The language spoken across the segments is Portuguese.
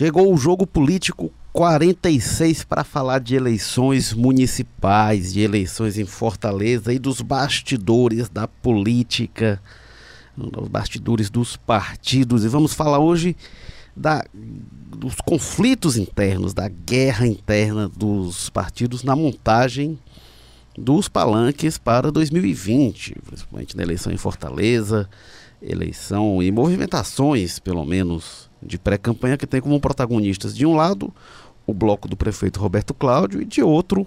Chegou o jogo político 46 para falar de eleições municipais, de eleições em Fortaleza e dos bastidores da política, dos bastidores dos partidos. E vamos falar hoje da, dos conflitos internos, da guerra interna dos partidos na montagem dos palanques para 2020, principalmente na eleição em Fortaleza, eleição e movimentações, pelo menos de pré-campanha que tem como protagonistas, de um lado, o bloco do prefeito Roberto Cláudio e de outro,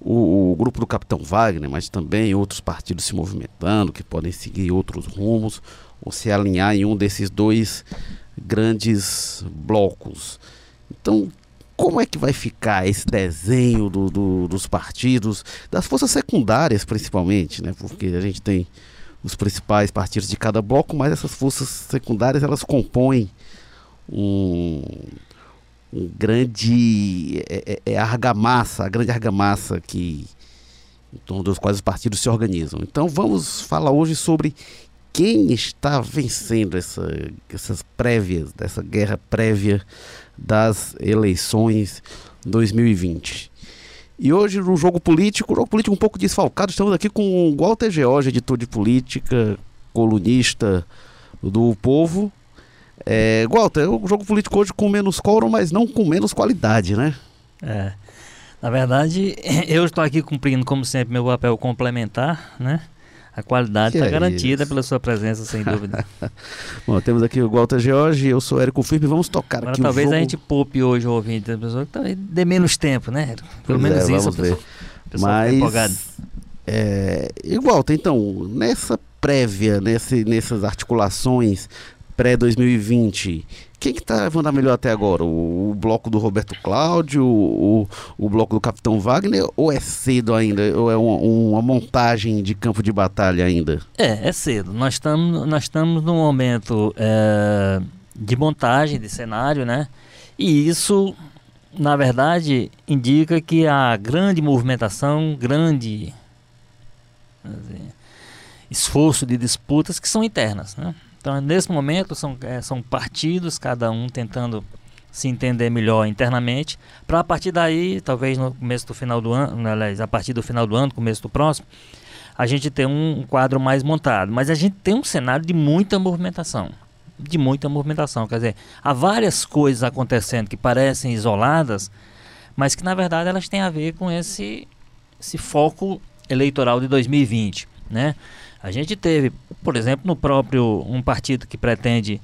o, o, grupo do Capitão Wagner, mas também outros partidos se movimentando, que podem seguir outros rumos ou se alinhar em um desses dois grandes blocos. Então, como é que vai ficar esse desenho do, do, dos partidos, das forças secundárias principalmente, né? Porque a gente tem os principais partidos de cada bloco, mas essas forças secundárias elas compõem um, um grande é, é, é argamassa, a grande argamassa que em torno dos quais os partidos se organizam. Então vamos falar hoje sobre quem está vencendo essa, essas prévias, dessa guerra prévia das eleições 2020. E hoje no jogo político, jogo político um pouco desfalcado, estamos aqui com o Walter George, editor de política, colunista do Povo, é, Walter, o jogo político hoje com menos quórum, mas não com menos qualidade, né? É. Na verdade, eu estou aqui cumprindo, como sempre, meu papel complementar, né? A qualidade está é garantida isso? pela sua presença, sem dúvida. Bom, temos aqui o Walter George, eu sou Érico Firme, vamos tocar Agora, aqui talvez jogo... a gente poupe hoje o ouvinte da pessoa que dê menos tempo, né? Pelo pois menos é, isso, ver. Pessoal, Mas, é, e Walter, então, nessa prévia, nesse, nessas articulações pré-2020, quem que está levando a melhor até agora? O, o, bloco do Roberto Cláudio, o, o bloco do Capitão Wagner, ou é cedo ainda? Ou é uma, uma montagem de campo de batalha ainda? É, é cedo. Nós estamos nós estamos num momento é, de montagem de cenário, né? E isso, na verdade, indica que a grande movimentação, grande esforço de disputas que são internas, né? Então, nesse momento, são, é, são partidos, cada um tentando se entender melhor internamente, para a partir daí, talvez no começo do final do ano, aliás, a partir do final do ano, começo do próximo, a gente ter um quadro mais montado. Mas a gente tem um cenário de muita movimentação. De muita movimentação. Quer dizer, há várias coisas acontecendo que parecem isoladas, mas que na verdade elas têm a ver com esse, esse foco eleitoral de 2020. Né? A gente teve, por exemplo, no próprio um partido que pretende.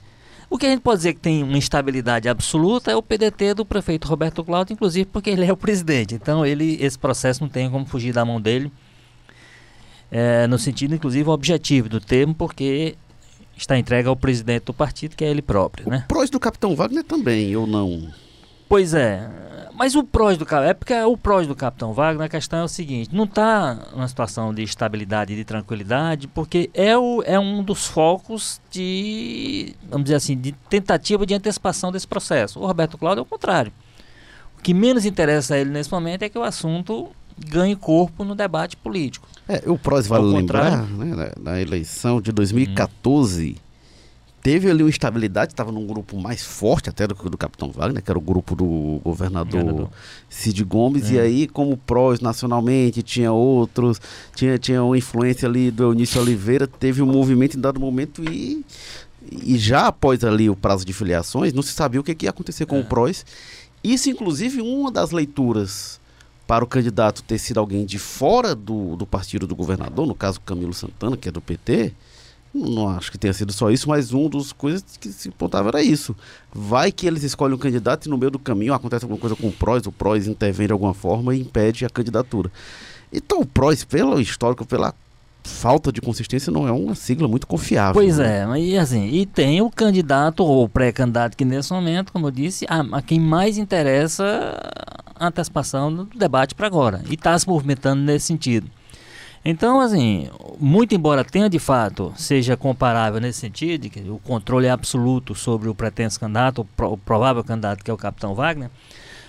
O que a gente pode dizer que tem uma instabilidade absoluta é o PDT do prefeito Roberto Cláudio, inclusive porque ele é o presidente. Então ele, esse processo não tem como fugir da mão dele. É, no sentido, inclusive, objetivo do termo, porque está entregue ao presidente do partido, que é ele próprio. Né? O prós do Capitão Wagner também, ou não? Pois é. Mas o prós do é porque o prós do Capitão Wagner, a questão é o seguinte, não está numa situação de estabilidade e de tranquilidade, porque é, o, é um dos focos de, vamos dizer assim, de tentativa de antecipação desse processo. O Roberto Cláudio é o contrário. O que menos interessa a ele nesse momento é que o assunto ganhe corpo no debate político. É, o prós vale lembrar, né, na, na, eleição de 2014, hum teve ali uma estabilidade, estava num grupo mais forte até do que o do Capitão Wagner, que era o grupo do governador Cid Gomes, é. e aí como prós nacionalmente, tinha outros, tinha, tinha uma influência ali do Eunício Oliveira, teve um movimento em dado momento e, e já após ali o prazo de filiações, não se sabia o que, que ia acontecer com é. o PROS. Isso, inclusive, uma das leituras para o candidato ter sido alguém de fora do, do partido do governador, no caso Camilo Santana, que é do PT, não acho que tenha sido só isso, mas um dos coisas que se apontava era isso. Vai que eles escolhem um candidato e no meio do caminho acontece alguma coisa com o PROS, o PROS intervém de alguma forma e impede a candidatura. Então o PROS, pelo histórico, pela falta de consistência, não é uma sigla muito confiável. Pois né? é, mas assim, e tem o candidato ou pré-candidato que nesse momento, como eu disse, a, a quem mais interessa a antecipação do debate para agora. E está se movimentando nesse sentido. Então, assim, muito embora tenha de fato, seja comparável nesse sentido, que o controle é absoluto sobre o pretenso candidato, o, pro, o provável candidato que é o capitão Wagner,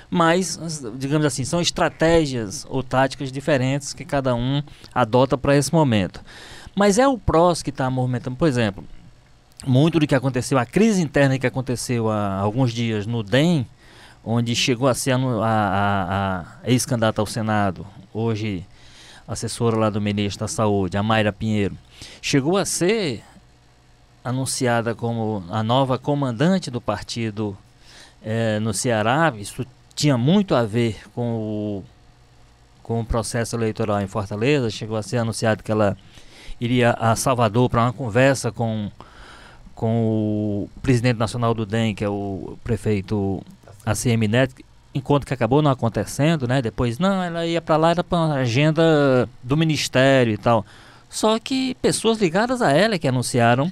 mas, digamos assim, são estratégias ou táticas diferentes que cada um adota para esse momento. Mas é o PROS que está movimentando, por exemplo, muito do que aconteceu, a crise interna que aconteceu há alguns dias no DEM, onde chegou a ser a, a, a ex-candidata ao Senado, hoje assessora lá do ministro da Saúde, a Mayra Pinheiro, chegou a ser anunciada como a nova comandante do partido é, no Ceará. Isso tinha muito a ver com o, com o processo eleitoral em Fortaleza. Chegou a ser anunciado que ela iria a Salvador para uma conversa com, com o presidente nacional do DEM, que é o prefeito ACM Neto, encontro que acabou não acontecendo, né? Depois, não, ela ia para lá, era para agenda do ministério e tal. Só que pessoas ligadas a ela que anunciaram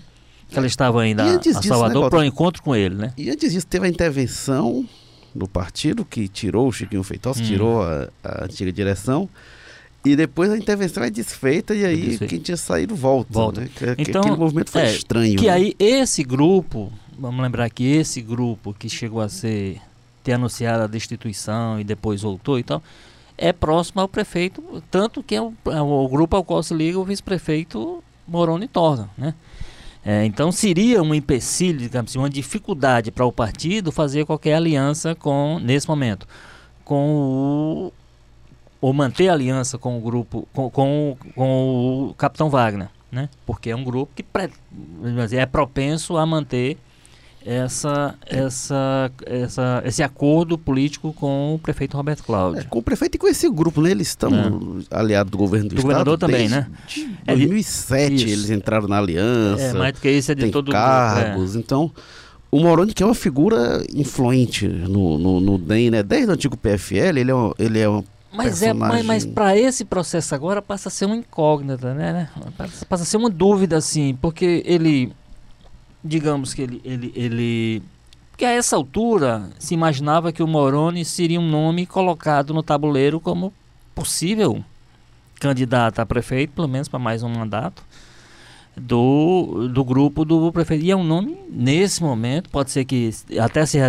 que ela estava indo a, a Salvador né, para um encontro com ele, né? E antes disso teve a intervenção do partido que tirou o Chiquinho Feitosa, hum. tirou a, a antiga direção e depois a intervenção é desfeita e aí quem tinha saído volta. volta. Né? Que, então, aquele movimento foi é, estranho. Que né? aí esse grupo, vamos lembrar que esse grupo que chegou a ser ter anunciado a destituição e depois voltou e tal, é próximo ao prefeito, tanto que é o, é o grupo ao qual se liga o vice-prefeito Moroni Torna, né? É, então seria um empecilho, digamos assim, uma dificuldade para o partido fazer qualquer aliança com, nesse momento, com o ou manter aliança com o grupo, com, com, com o Capitão Wagner, né? Porque é um grupo que é propenso a manter essa, essa, essa, esse acordo político com o prefeito Roberto Cláudio. É, com o prefeito e com esse grupo, né? Eles estão é. aliados do governo do, do estado. governador também, né? 2007 é, eles entraram na aliança. É, mais do que isso é de tem todo cargos, é. então o Moroni que é uma figura influente no, no, no DEM, né? Desde o antigo PFL, ele é, um, ele é uma mas é, mas, mas para esse processo agora passa a ser uma incógnita, né? Passa, passa a ser uma dúvida assim, porque ele digamos que ele, ele, ele. Porque a essa altura se imaginava que o Moroni seria um nome colocado no tabuleiro como possível candidato a prefeito, pelo menos para mais um mandato do, do grupo do prefeito. E é um nome, nesse momento, pode ser que até se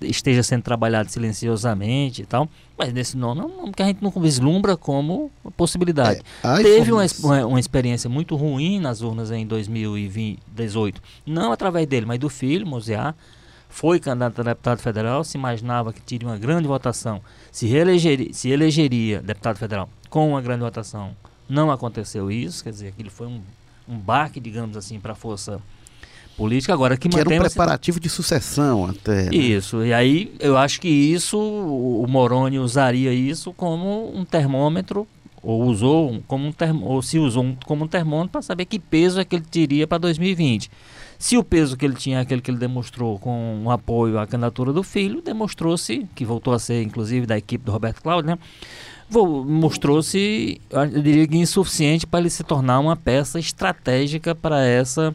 esteja sendo trabalhado silenciosamente e tal, mas nesse nome é um nome que a gente não vislumbra como possibilidade. É, Teve uma, uma, experiência muito ruim nas urnas em 2018, não através dele, mas do filho, Mosear, foi candidato a deputado federal, se imaginava que teria uma grande votação, se, reelegeria, se elegeria deputado federal com uma grande votação. Não aconteceu isso, quer dizer, que ele foi um um baque, digamos assim, para a força política. Agora que, que era um preparativo de sucessão até. Né? Isso. E aí eu acho que isso o Moroni usaria isso como um termômetro ou usou como um termo, ou se usou um, como um termômetro para saber que peso é que ele teria para 2020. Se o peso que ele tinha é aquele que ele demonstrou com um apoio à candidatura do filho, demonstrou-se, que voltou a ser inclusive da equipe do Roberto Cláudio, né? Mostrou-se, eu diria que insuficiente para ele se tornar uma peça estratégica para essa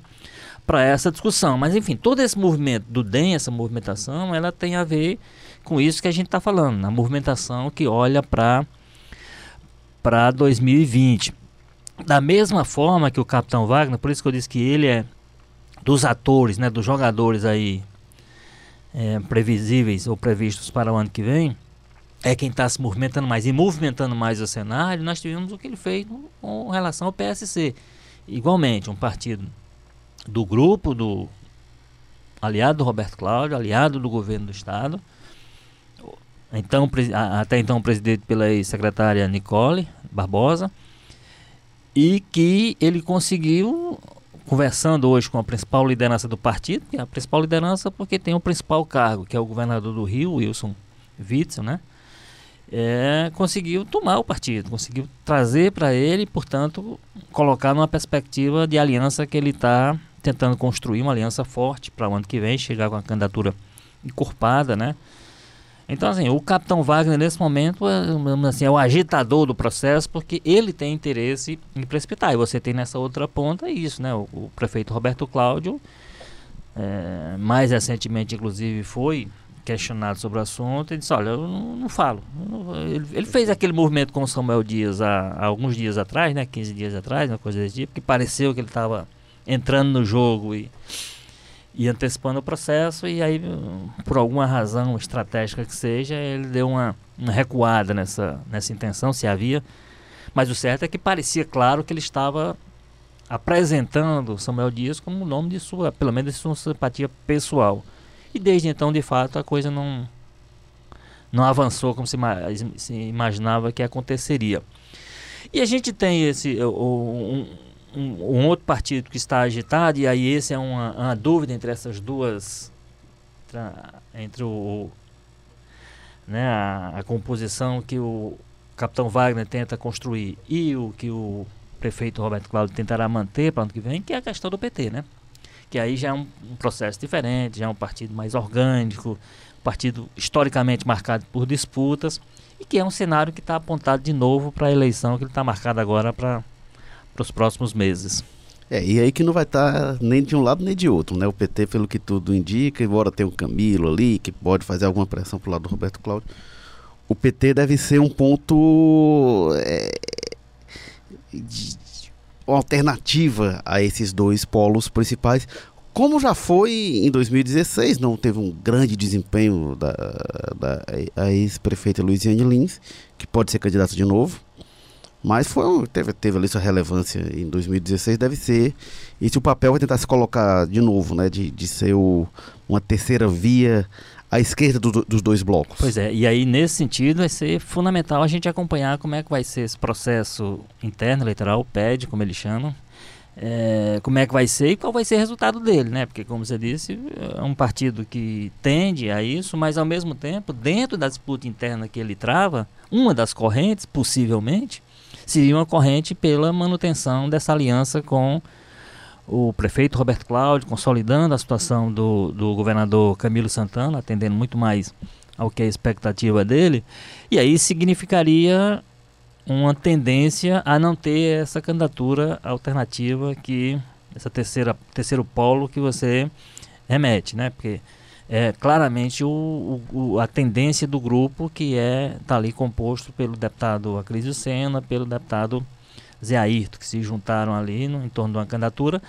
para essa discussão. Mas enfim, todo esse movimento do DEM, essa movimentação, ela tem a ver com isso que a gente está falando, na movimentação que olha para para 2020. Da mesma forma que o Capitão Wagner, por isso que eu disse que ele é dos atores, né, dos jogadores aí é, previsíveis ou previstos para o ano que vem, é quem está se movimentando mais. E movimentando mais o cenário, nós tivemos o que ele fez com relação ao PSC. Igualmente, um partido do grupo do aliado do Roberto Cláudio, aliado do governo do Estado, então, até então presidente pela ex-secretária Nicole Barbosa, e que ele conseguiu, conversando hoje com a principal liderança do partido, que é a principal liderança porque tem o principal cargo, que é o governador do Rio, Wilson Witzel, né? É, conseguiu tomar o partido, conseguiu trazer para ele, portanto, colocar numa perspectiva de aliança que ele está tentando construir, uma aliança forte para o ano que vem, chegar com a candidatura encorpada, né? Então, assim, o capitão Wagner, nesse momento, é, assim, é o agitador do processo, porque ele tem interesse em precipitar. E você tem nessa outra ponta isso, né? O, o prefeito Roberto Cláudio, é, mais recentemente, inclusive, foi questionado sobre o assunto, ele disse, olha, eu não, não falo. Ele, ele, fez aquele movimento com o Samuel Dias há, há, alguns dias atrás, né, 15 dias atrás, uma coisa desse tipo, que pareceu que ele estava entrando no jogo e, e antecipando o processo, e aí, por alguma razão estratégica que seja, ele deu uma, uma recuada nessa, nessa intenção, se havia. Mas o certo é que parecia claro que ele estava apresentando Samuel Dias como o nome de sua, pelo menos de sua simpatia pessoal. E desde então, de fato, a coisa não não avançou como se, se imaginava que aconteceria. E a gente tem esse um, um, um, outro partido que está agitado, e aí esse é uma, uma dúvida entre essas duas, entre o, né, a, a, composição que o capitão Wagner tenta construir e o que o prefeito Roberto Cláudio tentará manter para o ano que vem, que é a questão do PT, né? Que aí já é um, um processo diferente, já é um partido mais orgânico, partido historicamente marcado por disputas e que é um cenário que está apontado de novo para a eleição que está marcada agora para os próximos meses. É, e aí que não vai estar tá nem de um lado nem de outro, né? O PT, pelo que tudo indica, embora tenha o Camilo ali, que pode fazer alguma pressão para o lado do Roberto Cláudio, o PT deve ser um ponto é, de, uma alternativa a esses dois polos principais, como já foi em 2016, não teve um grande desempenho da, da ex-prefeita Luiziane Lins, que pode ser candidata de novo, mas foi, teve, teve ali sua relevância em 2016, deve ser. Esse o papel vai tentar se colocar de novo, né? De, de ser o, uma terceira via à esquerda do, dos dois blocos. Pois é, e aí nesse sentido vai ser fundamental a gente acompanhar como é que vai ser esse processo interno eleitoral, o PED, como eles chamam, é, como é que vai ser e qual vai ser o resultado dele, né? Porque, como você disse, é um partido que tende a isso, mas ao mesmo tempo, dentro da disputa interna que ele trava, uma das correntes, possivelmente, seria uma corrente pela manutenção dessa aliança com o prefeito Roberto Cláudio, consolidando a situação do, do governador Camilo Santana, atendendo muito mais ao que é a expectativa dele, e aí significaria uma tendência a não ter essa candidatura alternativa que essa terceira terceiro polo que você remete, né? Porque é claramente o, o, a tendência do grupo que é tá ali composto pelo deputado Acrisio Sena, pelo deputado Zé Ayrton, que se juntaram ali no, em torno de uma candidatura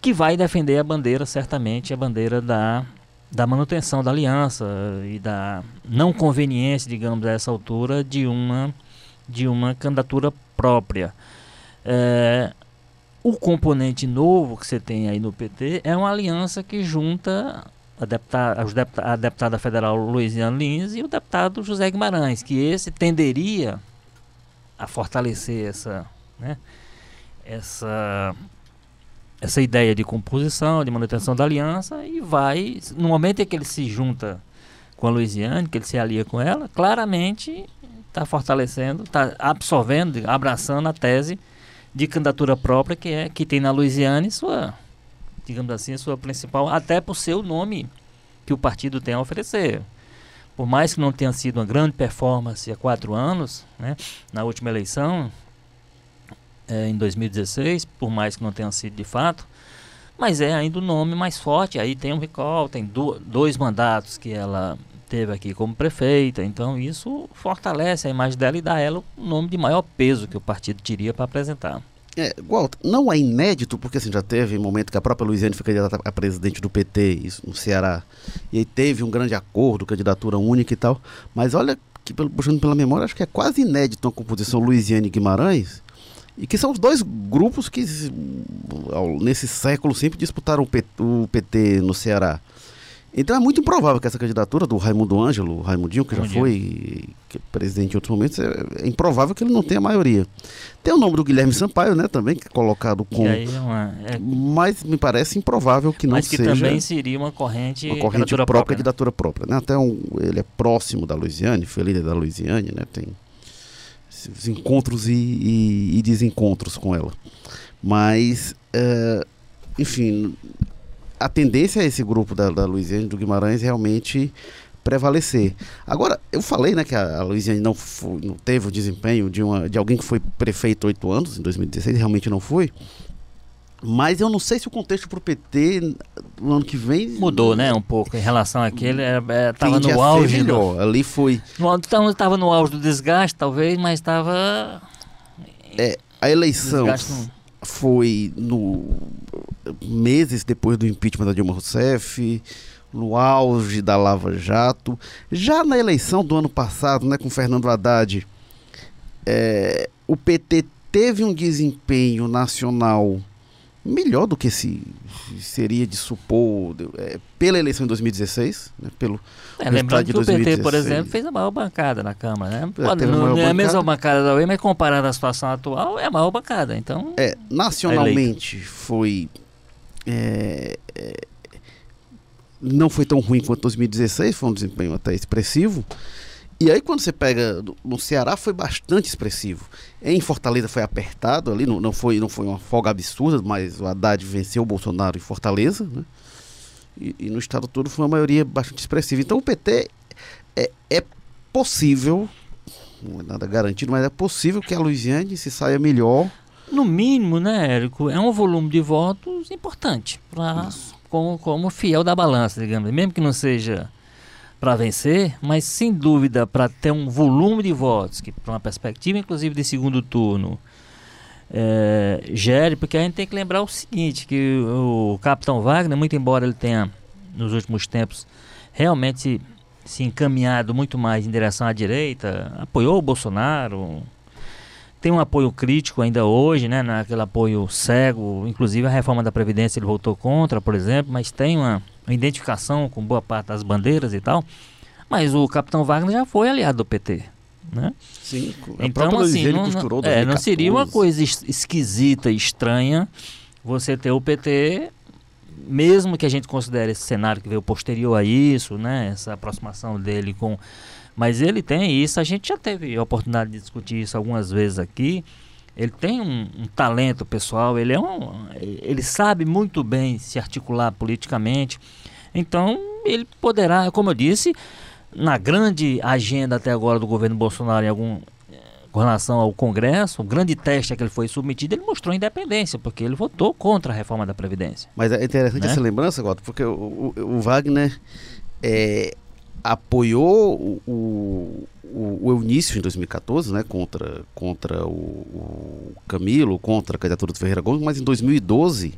que vai defender a bandeira, certamente, a bandeira da, da manutenção da aliança e da não conveniência, digamos, a essa altura, de uma, de uma candidatura própria. É, o componente novo que você tem aí no PT é uma aliança que junta a deputada, a deputada federal Luiziane Lins e o deputado José Guimarães, que esse tenderia a fortalecer essa né? essa essa ideia de composição, de manutenção da aliança e vai, no momento em que ele se junta com a Luiziane, que ele se alia com ela, claramente está fortalecendo, está absorvendo, abraçando a tese de candidatura própria que é que tem na Luiziane sua, digamos assim, sua principal, até por ser o nome que o partido tem a oferecer. Por mais que não tenha sido uma grande performance há quatro anos, né, na última eleição, é, em 2016, por mais que não tenha sido de fato, mas é ainda o nome mais forte. Aí tem um recall, tem do, dois mandatos que ela teve aqui como prefeita, então isso fortalece a imagem dela e dá a ela o nome de maior peso que o partido teria para apresentar. É, Walter, não é inédito, porque assim, já teve um momento que a própria Luiziane foi candidata a presidente do PT, isso no Ceará, e aí teve um grande acordo, candidatura única e tal, mas olha que, puxando pela memória, acho que é quase inédito a composição Luiziane Guimarães, e que são os dois grupos que nesse século sempre disputaram o PT no Ceará. Então é muito improvável que essa candidatura do Raimundo Ângelo, Raimundinho, que já foi que é presidente em outros momentos, é, é, improvável que ele não tenha maioria. Tem o nome do Guilherme Sampaio, né, também, que é colocado com. É uma, é... Mas me parece improvável que não mas que seja. também seria uma corrente. Uma corrente própria, própria candidatura própria. Né? Até um, ele é próximo da Luiziane, foi líder da Luiziane, né? Tem os encontros e, e, e, desencontros com ela. Mas, uh, enfim, a tendência é esse grupo da, da Luiziane do Guimarães realmente prevalecer. Agora, eu falei né, que a, a Luiziane não, não teve o desempenho de, uma, de alguém que foi prefeito oito anos, em 2016, realmente não foi. Mas eu não sei se o contexto para o PT no ano que vem. Mudou, né? Um pouco em relação àquele. Estava no auge. Melhor. Do, Ali foi. Estava no auge do desgaste, talvez, mas estava. É, a eleição foi no meses depois do impeachment da Dilma Rousseff, no auge da Lava Jato. Já na eleição do ano passado, né, com Fernando Haddad, é, o PT teve um desempenho nacional melhor do que se seria de supor é, pela eleição de 2016, né, pelo é, lembrando que o PT, por exemplo, fez a maior bancada na Câmara, né? É, Pode, não, é a mesma bancada da UE, mas comparado à situação atual, é a maior bancada. Então, é, nacionalmente foi é, é, não foi tão ruim quanto 2016, foi um desempenho até expressivo. E aí quando você pega no Ceará foi bastante expressivo. Em Fortaleza foi apertado ali, não, não, foi, não foi uma folga absurda, mas o Haddad venceu o Bolsonaro em Fortaleza, né? E, e no estado todo foi uma maioria bastante expressiva. Então o PT é, é possível, não é nada garantido, mas é possível que a Luiziane se saia melhor. No mínimo, né, Érico, é um volume de votos importante para como, como fiel da balança, digamos, mesmo que não seja para vencer, mas sem dúvida para ter um volume de votos, que para uma perspectiva inclusive de segundo turno, é, gere, porque a gente tem que lembrar o seguinte, que o, o Capitão Wagner, muito embora ele tenha nos últimos tempos realmente se encaminhado muito mais em direção à direita, apoiou o Bolsonaro, tem um apoio crítico ainda hoje, né, naquele apoio cego, inclusive a reforma da Previdência ele votou contra, por exemplo, mas tem uma identificação com boa parte das bandeiras e tal. Mas o Capitão Wagner já foi aliado do PT. Né? Sim, então assim, não, não, é, não seria uma coisa esquisita, estranha você ter o PT, mesmo que a gente considere esse cenário que veio posterior a isso, né, essa aproximação dele com. Mas ele tem isso, a gente já teve a oportunidade de discutir isso algumas vezes aqui. Ele tem um, um, talento pessoal, ele é um, ele sabe muito bem se articular politicamente. Então, ele poderá, como eu disse, na grande agenda até agora do governo Bolsonaro em algum com relação ao Congresso, o grande teste a que ele foi submetido, ele mostrou independência, porque ele votou contra a reforma da Previdência. Mas é interessante né? essa lembrança, Goto, porque o, o, o Wagner é, apoiou o, o, o Eunício em 2014, né, contra, contra o, o, Camilo, contra a candidatura do Ferreira Gomes, mas em 2012,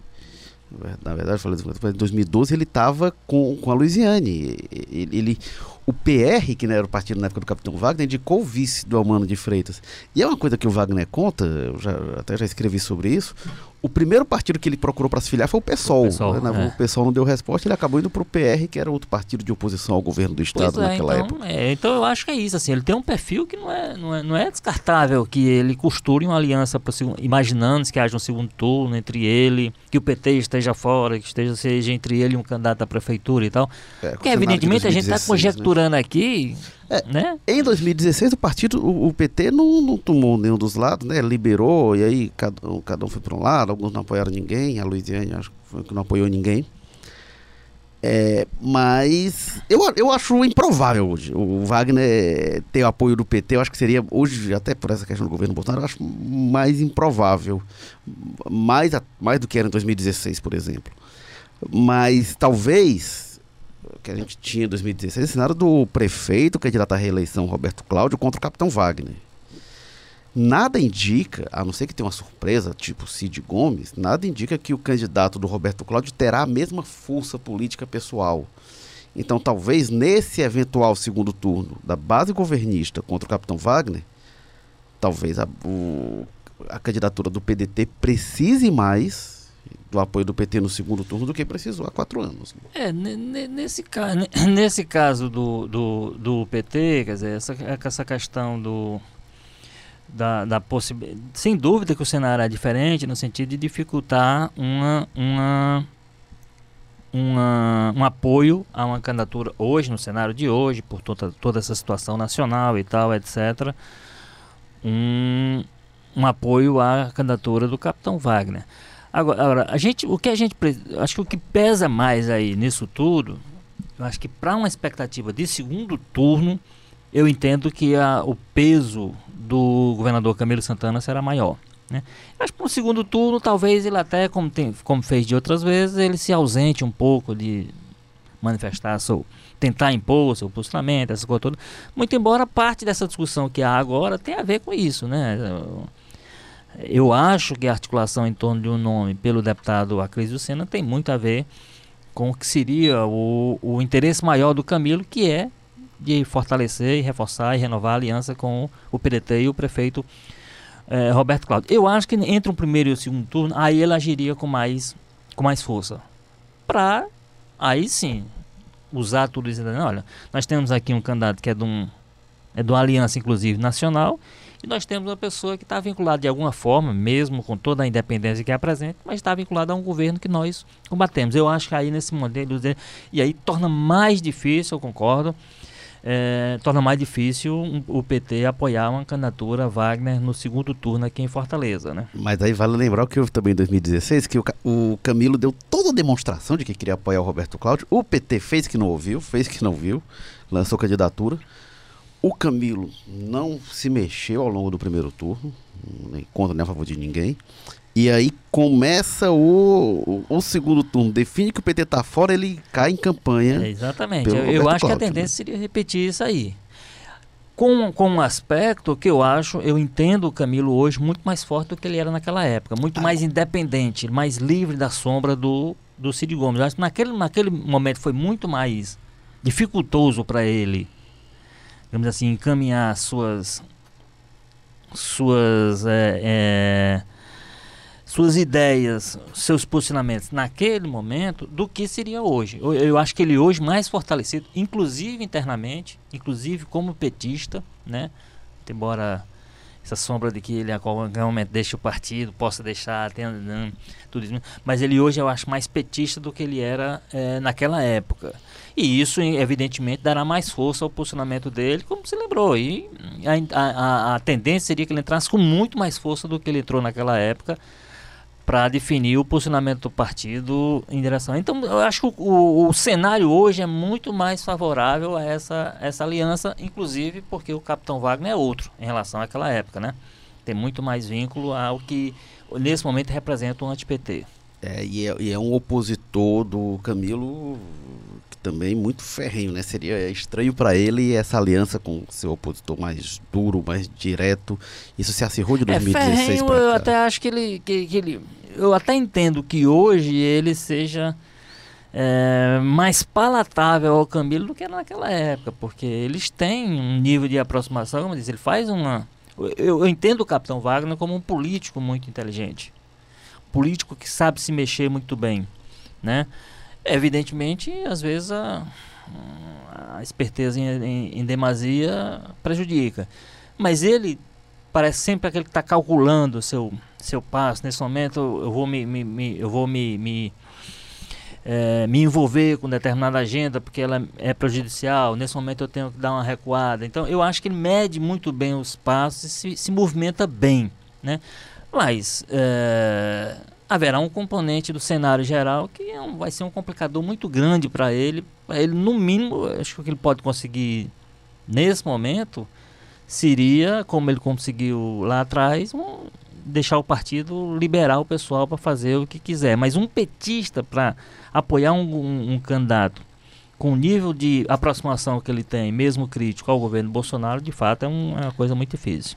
na verdade, falei em 2012 ele estava com, com a Luiziane. Ele, ele, o PR, que era o partido na época do Capitão Wagner, indicou o vice do Almano de Freitas. E é uma coisa que o Wagner conta, eu já, até já escrevi sobre isso. O primeiro partido que ele procurou para se filiar foi o PSOL. O PSOL, né? é. o PSOL não deu resposta, ele acabou indo para o PR, que era outro partido de oposição ao governo do Estado é, naquela então, época. É, então eu acho que é isso. Assim, ele tem um perfil que não é, não é, não é descartável que ele costure uma aliança, imaginando que haja um segundo turno entre ele, que o PT esteja fora, que esteja seja entre ele e um candidato à prefeitura e tal. É, Porque evidentemente a gente está conjecturando né? Aqui é, né? Em 2016, o partido, o, o PT não, não, tomou nenhum dos lados, né? Liberou, e aí cada, cada um foi para um lado, alguns não apoiaram ninguém, a Luiziane acho que não apoiou ninguém. É, mas eu, eu acho improvável hoje. O Wagner ter o apoio do PT, eu acho que seria, hoje, até por essa questão do governo Bolsonaro, eu acho mais improvável. Mais, mais do que era em 2016, por exemplo. Mas talvez que a gente tinha em 2016, cenário do prefeito, candidato à reeleição, Roberto Cláudio, contra o capitão Wagner. Nada indica, a não ser que tenha uma surpresa, tipo Cid Gomes, nada indica que o candidato do Roberto Cláudio terá a mesma força política pessoal. Então, talvez nesse eventual segundo turno da base governista contra o capitão Wagner, talvez a, o, a candidatura do PDT precise mais do apoio do PT no segundo turno do que precisou há quatro anos. É, nesse, nesse caso do, do, do PT, quer dizer, essa, essa questão do, da, da possibilidade. Sem dúvida que o cenário é diferente no sentido de dificultar uma, uma, uma, um apoio a uma candidatura hoje, no cenário de hoje, por toda, toda essa situação nacional e tal, etc. Um, um apoio à candidatura do capitão Wagner. Agora, a gente, o que a gente, acho que o que pesa mais aí nisso tudo, eu acho que para uma expectativa de segundo turno, eu entendo que a, o peso do governador Camilo Santana será maior. Né? Acho que para o segundo turno, talvez ele até, como, tem, como fez de outras vezes, ele se ausente um pouco de manifestar seu, tentar impor seu posicionamento, essa coisa toda. Muito embora parte dessa discussão que há agora tenha a ver com isso, né? Eu acho que a articulação em torno de um nome pelo deputado Acrisio Sena tem muito a ver com o que seria o, o interesse maior do Camilo, que é de fortalecer e reforçar e renovar a aliança com o PDT e o prefeito é, Roberto Cláudio. Eu acho que entre o primeiro e o segundo turno, aí ele agiria com mais, com mais força. Para, aí sim, usar tudo isso. Olha, nós temos aqui um candidato que é de, um, é de uma aliança, inclusive, nacional, e nós temos uma pessoa que está vinculada de alguma forma, mesmo com toda a independência que apresenta, mas está vinculada a um governo que nós combatemos. Eu acho que aí nesse modelo, e aí torna mais difícil, eu concordo, é, torna mais difícil um, o PT apoiar uma candidatura Wagner no segundo turno aqui em Fortaleza, né? Mas aí vale lembrar o que houve também em 2016, que o, o Camilo deu toda a demonstração de que queria apoiar o Roberto Cláudio. O PT fez que não ouviu, fez que não viu, lançou candidatura. O Camilo não se mexeu ao longo do primeiro turno, nem contra nem a favor de ninguém. E aí começa o, o, o, segundo turno, define que o PT está fora, ele cai em campanha. É, exatamente. Eu, eu, acho Cláudio, que a tendência né? seria repetir isso aí. Com, com um aspecto que eu acho, eu entendo o Camilo hoje muito mais forte do que ele era naquela época, muito ah. mais independente, mais livre da sombra do, do Cid Gomes. Eu acho que naquele, naquele momento foi muito mais dificultoso para ele, digamos assim, encaminhar suas suas é, é, suas ideias, seus posicionamentos naquele momento do que seria hoje. Eu, eu, acho que ele hoje mais fortalecido, inclusive internamente, inclusive como petista, né? Embora essa sombra de que ele a qualquer momento deixe o partido, possa deixar, né, tudo isso, mas ele hoje eu acho mais petista do que ele era é, naquela época. E isso, evidentemente, dará mais força ao posicionamento dele, como você lembrou. E a, a, a tendência seria que ele entrasse com muito mais força do que ele entrou naquela época para definir o posicionamento do partido em direção. Então, eu acho que o, o, o, cenário hoje é muito mais favorável a essa, essa aliança, inclusive porque o Capitão Wagner é outro em relação àquela época, né? Tem muito mais vínculo ao que nesse momento representa o anti-PT. É, e é, e é um opositor do Camilo também muito ferrenho, né? Seria estranho para ele essa aliança com seu opositor mais duro, mais direto. Isso se acirrou de 2016 é, ferrenho, Eu até acho que ele, que, que, ele, eu até entendo que hoje ele seja é, mais palatável ao Camilo do que naquela época, porque eles têm um nível de aproximação, como diz, ele faz uma. Eu, eu entendo o Capitão Wagner como um político muito inteligente, político que sabe se mexer muito bem, né? Evidentemente, às vezes a, a esperteza em, em, em, demasia prejudica. Mas ele parece sempre aquele que está calculando o seu, seu passo. Nesse momento eu vou me, me, me eu vou me, me, é, me envolver com determinada agenda porque ela é prejudicial. Nesse momento eu tenho que dar uma recuada. Então eu acho que ele mede muito bem os passos e se, se movimenta bem. Né? Mas é, haverá um componente do cenário geral que é um, vai ser um complicador muito grande para ele. Ele, no mínimo, acho que ele pode conseguir nesse momento seria, como ele conseguiu lá atrás, um, deixar o partido liberar o pessoal para fazer o que quiser. Mas um petista para apoiar um, um, um, candidato com o nível de aproximação que ele tem, mesmo crítico ao governo Bolsonaro, de fato é, um, é uma coisa muito difícil.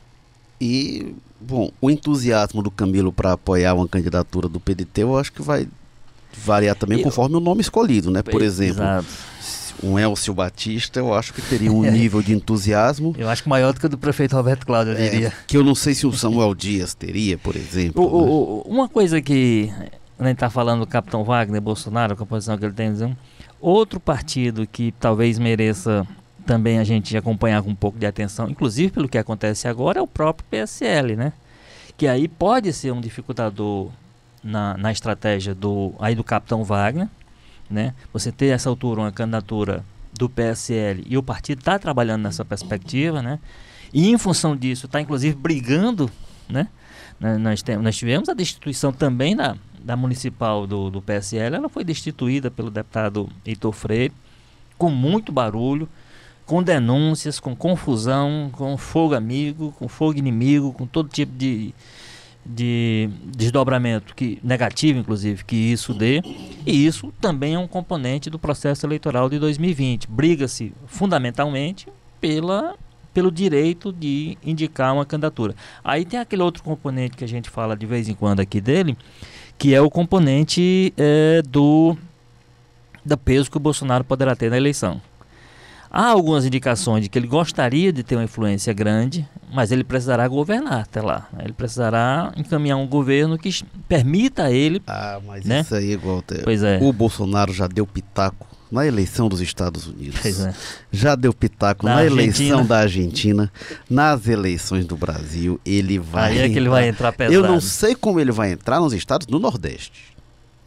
E, bom, o entusiasmo do Camilo para apoiar uma candidatura do PDT, eu acho que vai variar também eu, conforme o nome escolhido, né? Por exemplo, exato. um Elcio Batista, eu acho que teria um nível de entusiasmo. Eu acho que maior do que o do prefeito Roberto Cláudio, eu é, diria. Que eu não sei se o Samuel Dias teria, por exemplo. O, né? o, uma coisa que a gente está falando do capitão Wagner Bolsonaro, a composição que ele tem, outro partido que talvez mereça também a gente acompanhar com um pouco de atenção, inclusive pelo que acontece agora, é o próprio PSL, né? Que aí pode ser um dificultador na, na estratégia do, aí do capitão Wagner, né? Você ter essa altura uma candidatura do PSL e o partido está trabalhando nessa perspectiva, né? E em função disso está inclusive brigando, né? Nós, tem, nós tivemos a destituição também da, da municipal do, do PSL, ela foi destituída pelo deputado Heitor Freire, com muito barulho, com denúncias, com confusão, com fogo amigo, com fogo inimigo, com todo tipo de, de desdobramento que negativo, inclusive, que isso dê. E isso também é um componente do processo eleitoral de 2020. Briga-se fundamentalmente pela pelo direito de indicar uma candidatura. Aí tem aquele outro componente que a gente fala de vez em quando aqui dele, que é o componente é, do, do peso que o Bolsonaro poderá ter na eleição. Há algumas indicações de que ele gostaria de ter uma influência grande, mas ele precisará governar até lá. Ele precisará encaminhar um governo que permita a ele. Ah, mas né? isso aí, Walter. Pois é. O Bolsonaro já deu pitaco na eleição dos Estados Unidos. Pois é. Já deu pitaco Na na, eleição da Argentina, nas eleições do Brasil. Ele vai. Aí é que ele vai entrar pesado. Eu não sei como ele vai entrar nos estados do Nordeste.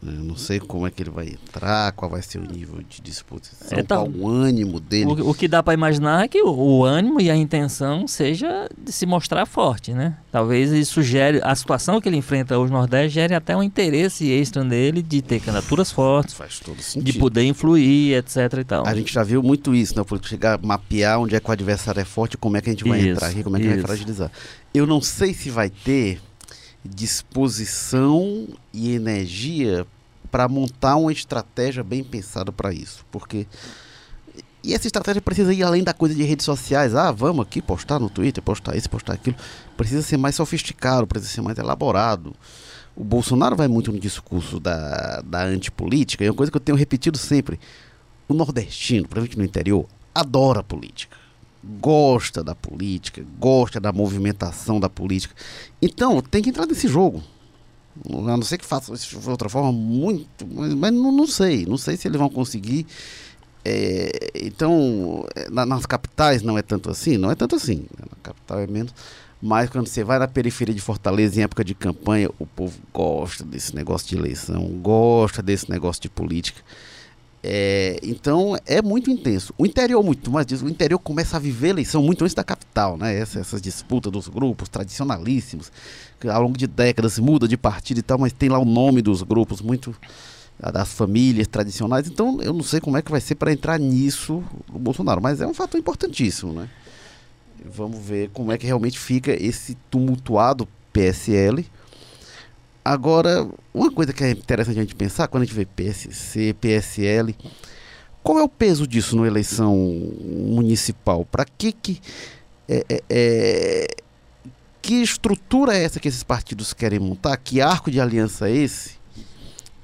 Eu não sei como é que ele vai entrar, qual vai ser o nível de disposição, Então, qual o ânimo dele. O, o que dá para imaginar é que o, o ânimo e a intenção seja de se mostrar forte, né? Talvez isso gere, a situação que ele enfrenta hoje no Nordeste gere até um interesse extra nele de ter candidaturas fortes, Faz todo de sentido. poder influir, etc e tal. A gente já viu muito isso, né? Por chegar a mapear onde é que o adversário é forte, como é que a gente vai Isso, entrar aqui, como é que vai isso. fragilizar. Eu não sei se vai ter disposição e energia para montar uma estratégia bem pensada para isso, porque e essa estratégia precisa ir além da coisa de redes sociais. Ah, vamos aqui postar no Twitter, postar isso, postar aquilo. Precisa ser mais sofisticado, precisa ser mais elaborado. O Bolsonaro vai muito no discurso da, da antipolítica, e é uma coisa que eu tenho repetido sempre. O nordestino, principalmente no interior, adora política. Gosta da política, gosta da movimentação da política. Então, tem que entrar nesse jogo. A não ser que faça isso de outra forma, muito. Mas, mas não, não sei. Não sei se eles vão conseguir. É, então, é, na- nas capitais não é tanto assim? Não é tanto assim. Na capital é menos. Mas quando você vai na periferia de Fortaleza em época de campanha, o povo gosta desse negócio de eleição, gosta desse negócio de política. É, então é muito intenso. O interior muito mais disso. O interior começa a viver eleição muito antes da capital, né? Essa, essas disputas dos grupos tradicionalíssimos, que ao longo de décadas muda de partido e tal, mas tem lá o nome dos grupos muito das famílias tradicionais. Então eu não sei como é que vai ser para entrar nisso o Bolsonaro, mas é um fator importantíssimo, né? Vamos ver como é que realmente fica esse tumultuado PSL. Agora, uma coisa que é interessante a gente pensar, quando a gente vê PSC, PSL, qual é o peso disso na eleição municipal? Para que que. é- é- é- que estrutura é essa que esses partidos querem montar? Que arco de aliança é esse?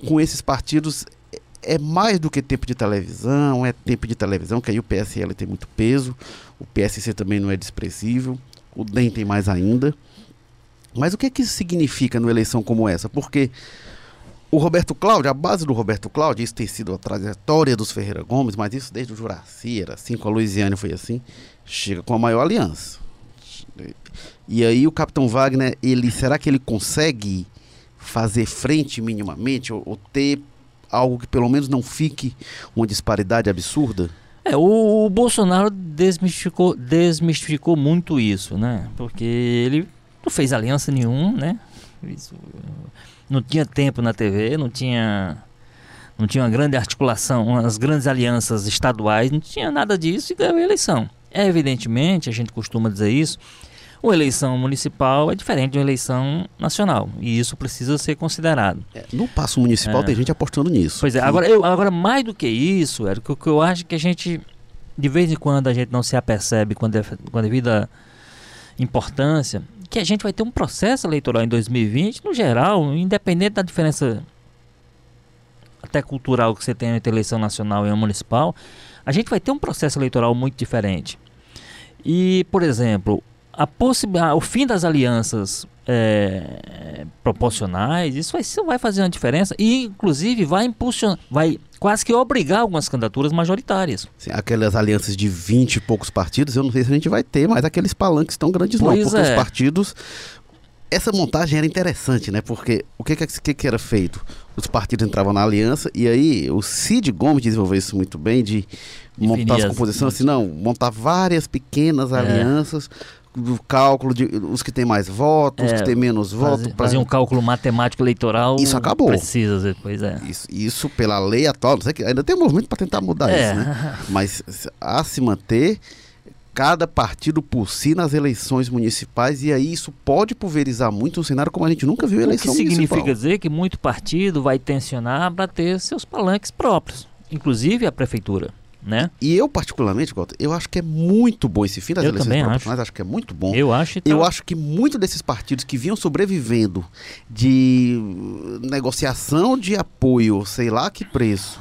Com esses partidos é- é mais do que tempo de televisão, é tempo de televisão, que aí o PSL tem muito peso, o PSC também não é desprezível, o DEM tem mais ainda. Mas o que, que isso significa numa eleição como essa? Porque o Roberto Cláudio, a base do Roberto Cláudio, isso tem sido a trajetória dos Ferreira Gomes, mas isso desde o Juraci era assim, com a Luiziane foi assim, chega com a maior aliança. E aí o Capitão Wagner, ele será que ele consegue fazer frente minimamente ou, ou ter algo que pelo menos não fique uma disparidade absurda? É, o, o Bolsonaro desmistificou, desmistificou muito isso, né? Porque ele não fez aliança nenhum, né? Não tinha tempo na TV, não tinha não tinha uma grande articulação, umas grandes alianças estaduais, não tinha nada disso e ganhou a eleição. É, evidentemente, a gente costuma dizer isso, uma eleição municipal é diferente de uma eleição nacional e isso precisa ser considerado. É, no passo municipal É. tem gente apostando nisso. Pois é, agora, eu, agora mais do que isso, Érico, o que eu acho que a gente, de vez em quando, a gente não se apercebe quando é, quando é devido importância, que a gente vai ter um processo eleitoral em 2020, no geral, independente da diferença até cultural que você tem entre eleição nacional e a municipal, a gente vai ter um processo eleitoral muito diferente. E, por exemplo, a o fim das alianças é, proporcionais, isso vai, isso vai fazer uma diferença e, inclusive, vai impulsionar, vai quase que obrigar algumas candidaturas majoritárias. Assim, aquelas alianças de 20 e poucos partidos, eu não sei se a gente vai ter, mas aqueles palanques tão grandes Pois não, porque é. os partidos. Essa montagem era interessante, né? Porque o que, que, que era feito? Os partidos entravam na aliança e aí o Cid Gomes desenvolveu isso muito bem de montar Definir as as- composições assim, não, montar várias pequenas É. do cálculo de os que têm mais votos, os É, que têm menos votos. Fazer, pra- fazer um cálculo matemático eleitoral. Isso acabou. Precisa, pois é. Isso, isso pela lei atual, sei que ainda tem um movimento para tentar mudar É. isso, né? Mas a se manter cada partido por si nas eleições municipais e aí isso pode pulverizar muito um cenário como a gente nunca viu em O que eleição significa municipal. dizer que muito partido vai tensionar para ter seus palanques próprios, inclusive a prefeitura, né? E eu particularmente, Walter, eu acho que é muito bom esse fim das Eu eleições também proporcionais, acho. que é muito bom. Eu acho então, Eu acho que muito desses partidos que vinham sobrevivendo de negociação de apoio, sei lá que preço,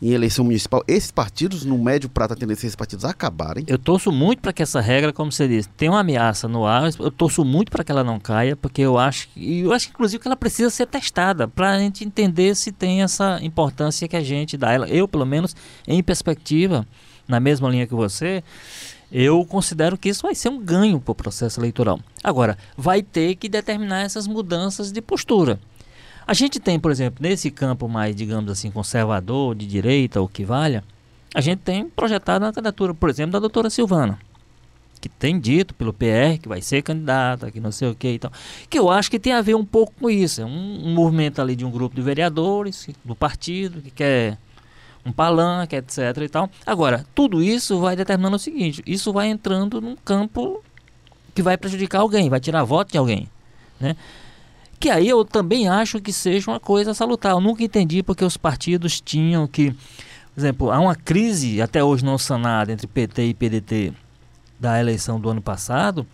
em eleição municipal, esses partidos, no médio prazo, a tendência é esses partidos acabarem? Eu torço muito para que essa regra, como você disse, tenha uma ameaça no ar. Eu torço muito para que ela não caia, porque eu acho, e eu acho inclusive que ela precisa ser testada para a gente entender se tem essa importância que a gente dá. Eu, pelo menos, em perspectiva, na mesma linha que você, eu considero que isso vai ser um ganho para o processo eleitoral. Agora, vai ter que determinar essas mudanças de postura. A gente tem, por exemplo, nesse campo mais, digamos assim, conservador, de direita, ou que valha, a gente tem projetado a candidatura, por exemplo, da doutora Silvana, que tem dito pelo PR que vai ser candidata, que não sei o que e tal. Que eu acho que tem a ver um pouco com isso. É um, um movimento ali de um grupo de vereadores do partido que quer um palanque, etc e tal. Agora, tudo isso vai determinando o seguinte, isso vai entrando num campo que vai prejudicar alguém, vai tirar voto de alguém, né? Que aí eu também acho que seja uma coisa salutar. Eu nunca entendi porque os partidos tinham que. Por exemplo, há uma crise até hoje não sanada entre PT e PDT da eleição do ano passado,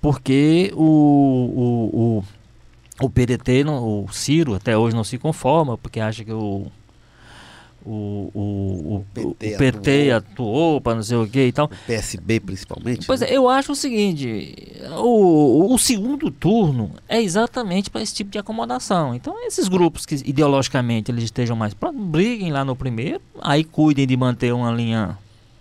porque o, o, o, o PDT, o Ciro, até hoje não se conforma, porque acha que o o, o, o PT, o PT atuou, para não sei o que e tal. O PSB principalmente. Pois né? é, eu acho o seguinte, o, o segundo turno é exatamente para esse tipo de acomodação. Então esses grupos que ideologicamente eles estejam mais prontos, briguem lá no primeiro, aí cuidem de manter uma linha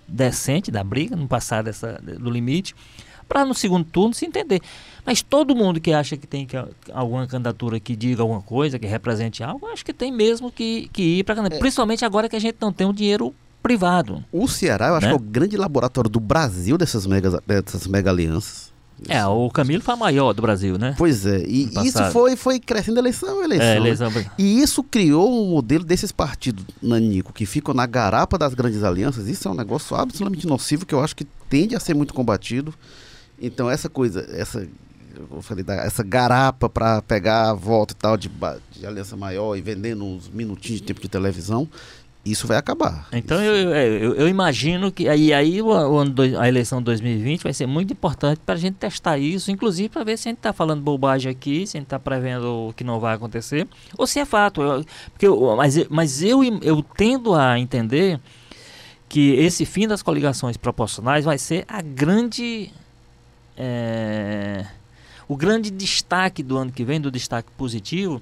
decente da briga, não passar dessa, do limite para no segundo turno se entender. Mas todo mundo que acha que tem que, alguma candidatura que diga alguma coisa, que represente algo, acho que tem mesmo que, que ir para candidatura. É. Principalmente agora que a gente não tem um dinheiro privado. O Ceará, eu acho né? que é o grande laboratório do Brasil dessas mega, dessas mega alianças. É, o Camilo foi a maior do Brasil, né? Pois é, e isso foi, foi crescendo eleição a eleição. É, eleição. Né? E isso criou um modelo desses partidos, Nanico, que ficam na garapa das grandes alianças. Isso é um negócio absolutamente nocivo que eu acho que tende a ser muito combatido. Então essa coisa, essa eu falei, essa garapa para pegar a volta e tal de, de aliança maior e vendendo uns minutinhos de tempo de televisão, isso vai acabar. Então eu, é, eu, eu, imagino que aí, aí o, o ano do, a eleição de 2020 vai ser muito importante para a gente testar isso, inclusive para ver se a gente está falando bobagem aqui, se a gente está prevendo o que não vai acontecer, ou se é fato. Eu, porque eu, mas mas eu, eu tendo a entender que esse fim das coligações proporcionais vai ser a grande é, o grande destaque do ano que vem, do destaque positivo,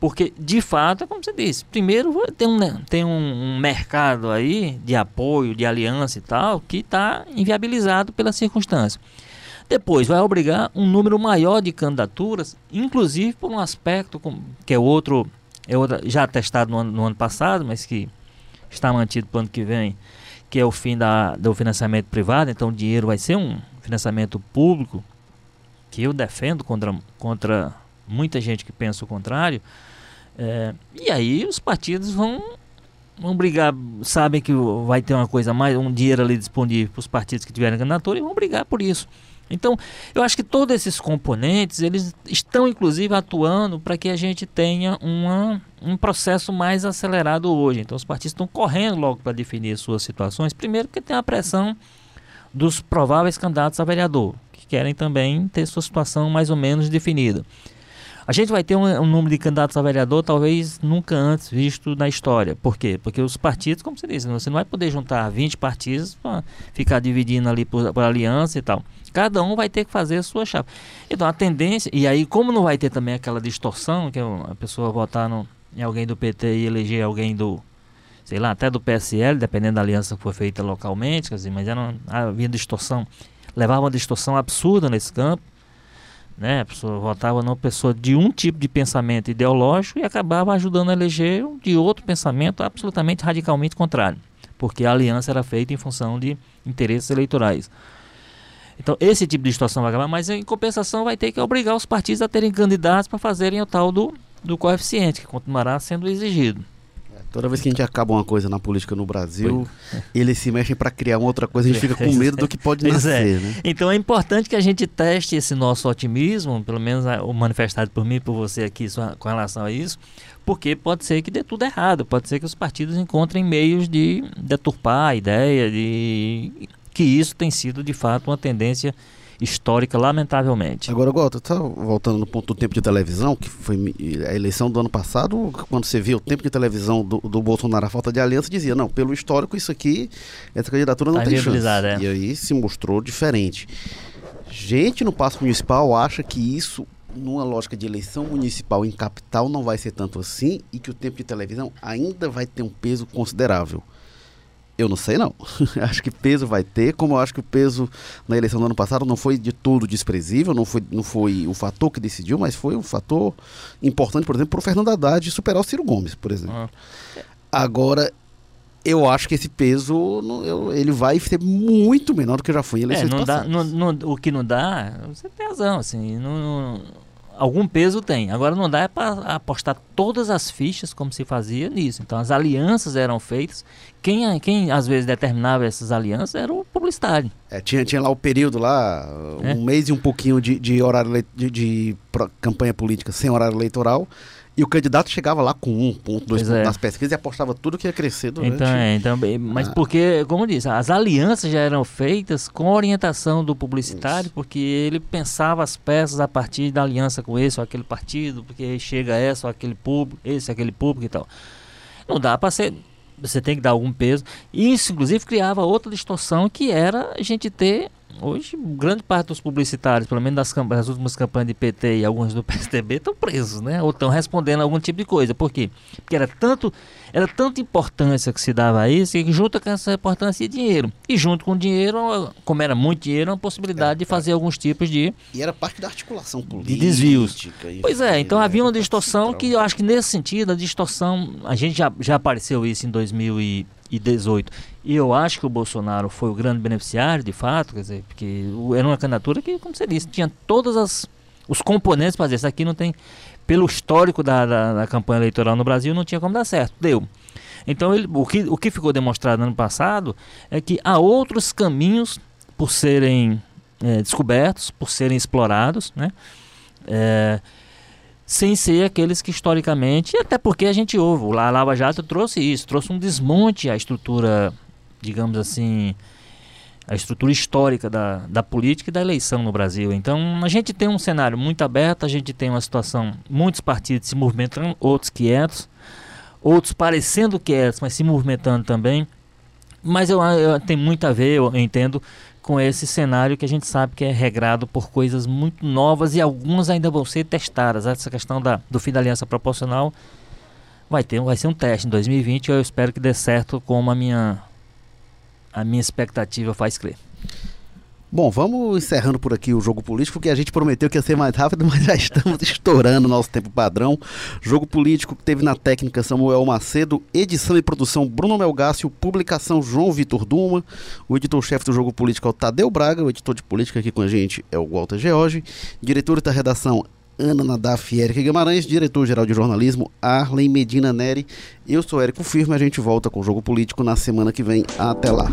porque de fato, é como você disse, primeiro tem um, né, tem um, um mercado aí de apoio, de aliança e tal, que está inviabilizado pela circunstância. Depois vai obrigar um número maior de candidaturas, inclusive por um aspecto que é outro, é outro já testado no ano, no ano passado, mas que está mantido para o ano que vem, que é o fim da, do financiamento privado, então o dinheiro vai ser um financiamento público, que eu defendo contra, contra muita gente que pensa o contrário, é, e aí os partidos vão, vão brigar, sabem que vai ter uma coisa mais, um dinheiro ali disponível para os partidos que tiverem candidatura e vão brigar por isso. Então, eu acho que todos esses componentes, eles estão inclusive atuando para que a gente tenha uma, um processo mais acelerado hoje. Então, os partidos estão correndo logo para definir suas situações. Primeiro, porque tem a pressão dos prováveis candidatos a vereador, que querem também ter sua situação mais ou menos definida. A gente vai ter um, um, número de candidatos a vereador talvez nunca antes visto na história. Por quê? Porque os partidos, como você disse, você não vai poder juntar 20 partidos para ficar dividindo ali por, por, aliança e tal. Cada um vai ter que fazer a sua chave. Então a tendência, e aí como não vai ter também aquela distorção, que é a pessoa votar no, em alguém do PT e eleger alguém do, sei lá, até do PSL, dependendo da aliança que for feita localmente, quer dizer, mas era, havia distorção, levava uma distorção absurda nesse campo né? A pessoa votava numa pessoa de um tipo de pensamento ideológico e acabava ajudando a eleger de outro pensamento absolutamente radicalmente contrário, porque a aliança era feita em função de interesses eleitorais. Então, esse tipo de situação vai acabar, mas em compensação vai ter que obrigar os partidos a terem candidatos para fazerem o tal do, do coeficiente, que continuará sendo exigido. Toda vez que a gente acaba uma coisa na política no Brasil, eles se mexem para criar uma outra coisa, a gente fica com medo do que pode é. nascer. É. Né? Então é importante que a gente teste esse nosso otimismo, pelo menos o manifestado por mim e por você aqui com relação a isso, porque pode ser que dê tudo errado, pode ser que os partidos encontrem meios de deturpar a ideia, de que isso tem sido de fato uma tendência histórica, lamentavelmente. Agora, Gota, tá voltando no ponto do tempo de televisão, que foi a eleição do ano passado, quando você via o tempo de televisão do, do Bolsonaro, a falta de aliança, dizia, não, pelo histórico, isso aqui, essa candidatura não tá tem chance. É. E aí se mostrou diferente. Gente no Passo Municipal acha que isso numa lógica de eleição municipal em capital não vai ser tanto assim e que o tempo de televisão ainda vai ter um peso considerável. Eu não sei não. acho que peso vai ter, como eu acho que o peso na eleição do ano passado não foi de todo desprezível, não foi, não foi o fator que decidiu, mas foi um fator importante, por exemplo, para o Fernando Haddad superar o Ciro Gomes, por exemplo. Ah. Agora, eu acho que esse peso eu, ele vai ser muito menor do que já foi em eleições é, não dá, não, não, O que não dá, você tem razão, assim, não, algum peso tem. Agora não dá é para apostar todas as fichas como se fazia nisso. Então as alianças eram feitas. Quem, quem às vezes determinava essas alianças era o publicitário. É, tinha, tinha lá o período lá, é. um mês e um pouquinho de, de horário de, de campanha política sem horário eleitoral. E o candidato chegava lá com um ponto, dois pontos é. nas pesquisas e apostava tudo que ia crescer durante... Então, é, então, mas ah. porque, como disse, as alianças já eram feitas com orientação do publicitário, Isso. porque ele pensava as peças a partir da aliança com esse ou aquele partido, porque chega essa ou aquele público, esse ou aquele público e tal. Não dá para ser você tem que dar algum peso. E isso, inclusive, criava outra distorção que era a gente ter Hoje, grande parte dos publicitários, pelo menos das, das últimas campanhas de PT e alguns do PSDB, estão presos, né? Ou estão respondendo a algum tipo de coisa. Por quê? Porque era tanto, era tanta importância que se dava a isso, que junto com essa importância dinheiro. E junto com o dinheiro, como era muito dinheiro, uma possibilidade de fazer alguns tipos de. E era parte da articulação política. De desvios. Pois é, então havia uma distorção que eu acho que nesse sentido, a distorção. A gente já, já apareceu isso em 2000 e 2018. E eu acho que o Bolsonaro foi o grande beneficiário, de fato, quer dizer, porque era uma candidatura que, como você disse, tinha todas as os componentes para fazer. Isso aqui não tem, pelo histórico da, da, da, campanha eleitoral no Brasil, não tinha como dar certo. Deu. Então, ele, o, que, o que ficou demonstrado no ano passado é que há outros caminhos por serem é, descobertos, por serem explorados, né? É, sem ser aqueles que historicamente, até porque a gente ouve, o Lava Jato trouxe isso, trouxe um desmonte à estrutura, digamos assim, a estrutura histórica da, da política e da eleição no Brasil. Então a gente tem um cenário muito aberto, a gente tem uma situação, muitos partidos se movimentando, outros quietos, outros parecendo quietos, mas se movimentando também. Mas eu, eu tem muito a ver, eu entendo, com esse cenário que a gente sabe que é regrado por coisas muito novas e algumas ainda vão ser testadas. Essa questão da, do fim da aliança proporcional vai ter vai ser um teste em 2020 eu espero que dê certo como a minha a minha expectativa faz crer. Bom, vamos encerrando por aqui o jogo político, que a gente prometeu que ia ser mais rápido, mas já estamos estourando nosso tempo padrão. Jogo político que teve na técnica Samuel Macedo, edição e produção Bruno Melgácio, publicação João Vitor Duma, o editor-chefe do jogo político é o Tadeu Braga, o editor de política aqui com a gente é o Walter George, diretor da redação Ana Nadaf e Erika Guimarães, diretor-geral de jornalismo Arlen Medina Neri. Eu sou Érico Firme, a gente volta com o Jogo Político na semana que vem. Até lá.